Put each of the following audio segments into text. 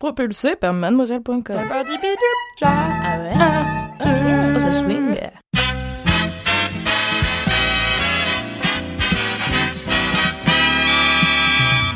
Propulsé par mademoiselle.com. Ah ouais? Ça swing.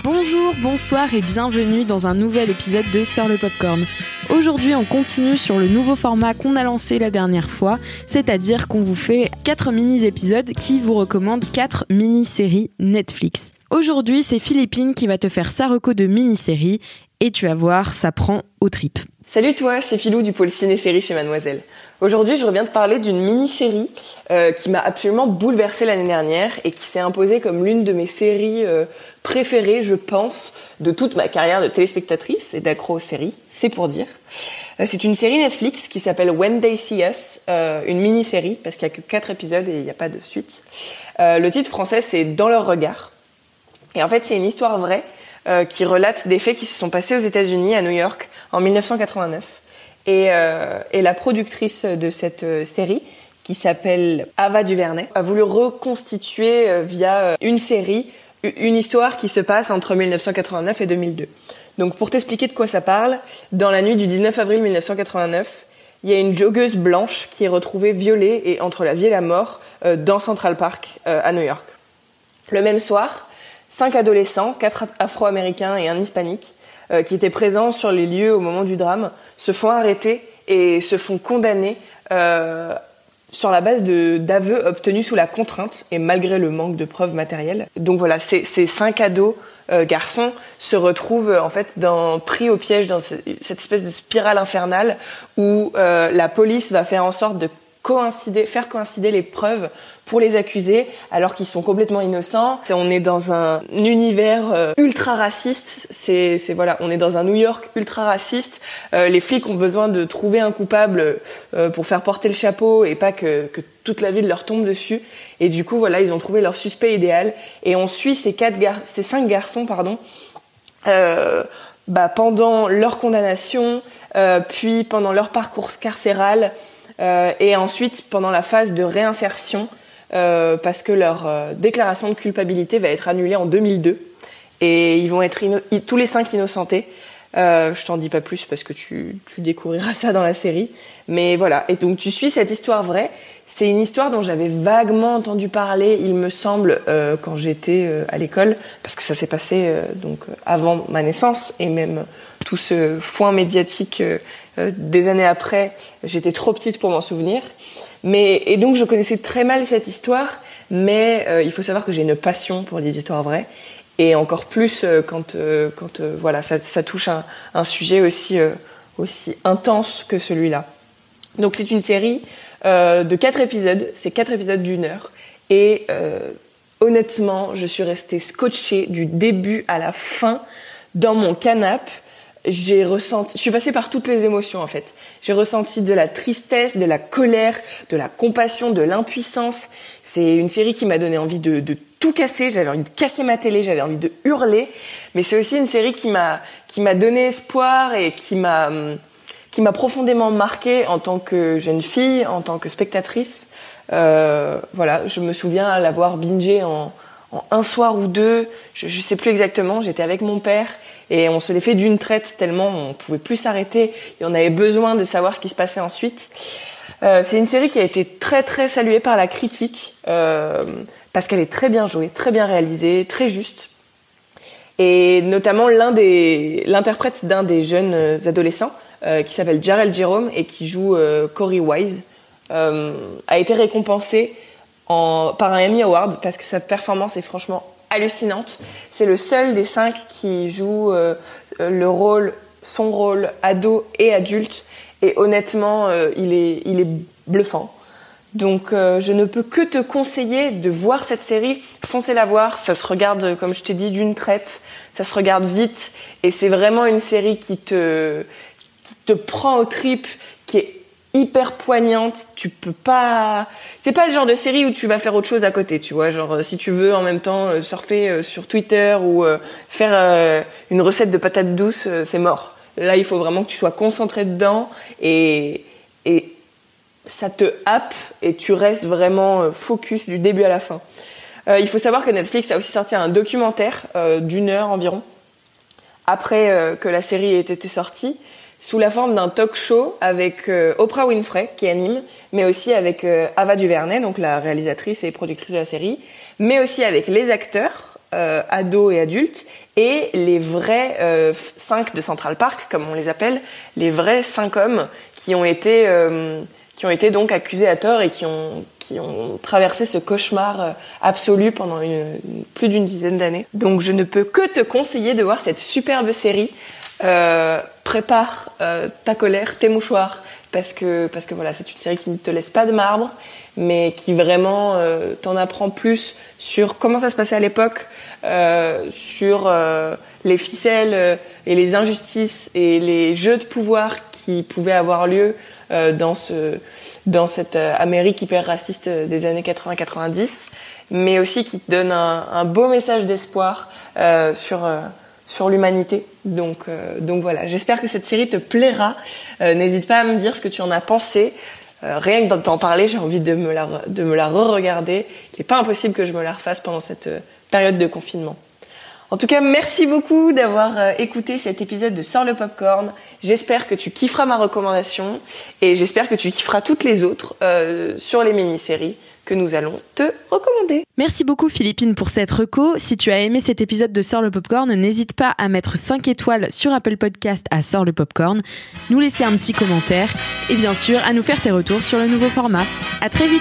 Bonjour, bonsoir et bienvenue dans un nouvel épisode de Sœur le Popcorn. Aujourd'hui, on continue sur le nouveau format qu'on a lancé la dernière fois, c'est-à-dire qu'on vous fait 4 mini-épisodes qui vous recommandent 4 mini-séries Netflix. Aujourd'hui, c'est Philippine qui va te faire sa reco de mini-série et tu vas voir, ça prend au trip. Salut toi, c'est Philou du pôle ciné-série chez Mademoiselle. Aujourd'hui, je reviens te parler d'une mini-série euh, qui m'a absolument bouleversée l'année dernière et qui s'est imposée comme l'une de mes séries euh, préférées, je pense, de toute ma carrière de téléspectatrice et d'accro aux séries, c'est pour dire. Euh, c'est une série Netflix qui s'appelle When They See Us, une mini-série parce qu'il y a que quatre épisodes et il n'y a pas de suite. le titre français c'est Dans leur regard. Et en fait, c'est une histoire vraie qui relate des faits qui se sont passés aux États-Unis, à New York, en 1989. Et, euh, et la productrice de cette euh, série, qui s'appelle Ava Duvernay, a voulu reconstituer euh, via euh, une série une histoire qui se passe entre 1989 et 2002. Donc pour t'expliquer de quoi ça parle, dans la nuit du 19 avril 1989, il y a une joggeuse blanche qui est retrouvée violée et entre la vie et la mort euh, dans Central Park à New York. Le même soir, cinq adolescents, quatre afro-américains et un hispanique, euh, qui étaient présents sur les lieux au moment du drame se font arrêter et se font condamner euh, sur la base d'aveux obtenus sous la contrainte et malgré le manque de preuves matérielles. Donc voilà, ces, cinq ados euh, garçons se retrouvent en fait pris au piège dans cette espèce de spirale infernale où la police va faire en sorte de coïncider, faire coïncider les preuves pour les accuser alors qu'ils sont complètement innocents. On est dans un univers euh, ultra raciste. C'est, voilà, on est dans un New York ultra raciste. Euh, les flics ont besoin de trouver un coupable euh, pour faire porter le chapeau et pas que, toute la ville leur tombe dessus. Et du coup, voilà, ils ont trouvé leur suspect idéal. Et on suit ces quatre gar ces cinq garçons, pardon. Bah, pendant leur condamnation, puis pendant leur parcours carcéral, euh, et ensuite pendant la phase de réinsertion euh, parce que leur euh, déclaration de culpabilité va être annulée en 2002 et ils vont être tous les cinq innocentés. Euh, je t'en dis pas plus parce que tu, découvriras ça dans la série. Mais voilà. Et donc tu suis cette histoire vraie. C'est une histoire dont j'avais vaguement entendu parler, il me semble, euh, quand j'étais à l'école, parce que ça s'est passé donc avant ma naissance et même tout ce foin médiatique euh, des années après, j'étais trop petite pour m'en souvenir. Mais et donc je connaissais très mal cette histoire, mais euh, il faut savoir que j'ai une passion pour les histoires vraies et encore plus euh, quand quand voilà ça, ça touche un, un, sujet aussi aussi intense que celui-là. Donc c'est une série de quatre épisodes, c'est quatre épisodes d'une heure et honnêtement je suis restée scotchée du début à la fin dans mon canapé j'ai ressenti, je suis passée par toutes les émotions en fait. J'ai ressenti de la tristesse, de la colère, de la compassion, de l'impuissance. C'est une série qui m'a donné envie de, de tout casser. J'avais envie de casser ma télé, j'avais envie de hurler. Mais c'est aussi une série qui m'a qui m'a donné espoir et qui m'a qui m'a profondément marquée en tant que jeune fille, en tant que spectatrice. Euh, voilà, je me souviens l'avoir bingé en, un soir ou deux. Je, je sais plus exactement. J'étais avec mon père et on se les fait d'une traite tellement on pouvait plus s'arrêter et on avait besoin de savoir ce qui se passait ensuite. Euh, c'est une série qui a été très très saluée par la critique euh, parce qu'elle est très bien jouée, très bien réalisée, très juste. Et notamment l'un des l'interprète d'un des jeunes adolescents euh, qui s'appelle Jarrell Jerome et qui joue Corey Wise a été récompensé par un Emmy Award parce que sa performance est franchement hallucinante. C'est le seul des cinq qui joue euh, le rôle, son rôle ado et adulte. Et honnêtement, euh, il, est, il est bluffant. Donc euh, je ne peux que te conseiller de voir cette série, foncez la voir, ça se regarde comme je t'ai dit d'une traite, ça se regarde vite et c'est vraiment une série qui te, qui te prend au trip, qui est hyper poignante. Tu peux pas. C'est pas le genre de série où tu vas faire autre chose à côté, tu vois. Genre, si tu veux en même temps euh, surfer euh, sur Twitter ou euh, faire une recette de patates douces, c'est mort. Là, il faut vraiment que tu sois concentré dedans et, et ça te happe et tu restes vraiment focus du début à la fin. il faut savoir que Netflix a aussi sorti un documentaire d'une heure environ après que la série ait été sortie sous la forme d'un talk show avec euh, Oprah Winfrey qui anime, mais aussi avec euh, Ava DuVernay, donc la réalisatrice et productrice de la série, mais aussi avec les acteurs, euh, ados et adultes, et les vrais cinq de Central Park, comme on les appelle, les vrais cinq hommes qui ont été qui ont été donc accusés à tort et qui ont qui ont traversé ce cauchemar absolu pendant plus d'une dizaine d'années. Donc je ne peux que te conseiller de voir cette superbe série euh, prépare euh, ta colère, tes mouchoirs, parce que parce que voilà, c'est une série qui ne te laisse pas de marbre, mais qui vraiment euh, t'en apprend plus sur comment ça se passait à l'époque, sur les ficelles et les injustices et les jeux de pouvoir qui pouvaient avoir lieu dans ce dans cette Amérique hyper raciste des années 80-90, mais aussi qui te donne un, un beau message d'espoir sur sur l'humanité. Donc, euh, donc voilà, j'espère que cette série te plaira. Euh, n'hésite pas à me dire ce que tu en as pensé. Euh, rien que d'en parler, j'ai envie de me la, la re-regarder. Il n'est pas impossible que je me la refasse pendant cette période de confinement. En tout cas, merci beaucoup d'avoir écouté cet épisode de Sors le Popcorn. J'espère que tu kifferas ma recommandation et j'espère que tu kifferas toutes les autres sur les mini-séries que nous allons te recommander. Merci beaucoup Philippine pour cette reco. Si tu as aimé cet épisode de Sort le Popcorn, n'hésite pas à mettre 5 étoiles sur Apple Podcast à Sort le Popcorn, nous laisser un petit commentaire et bien sûr à nous faire tes retours sur le nouveau format. À très vite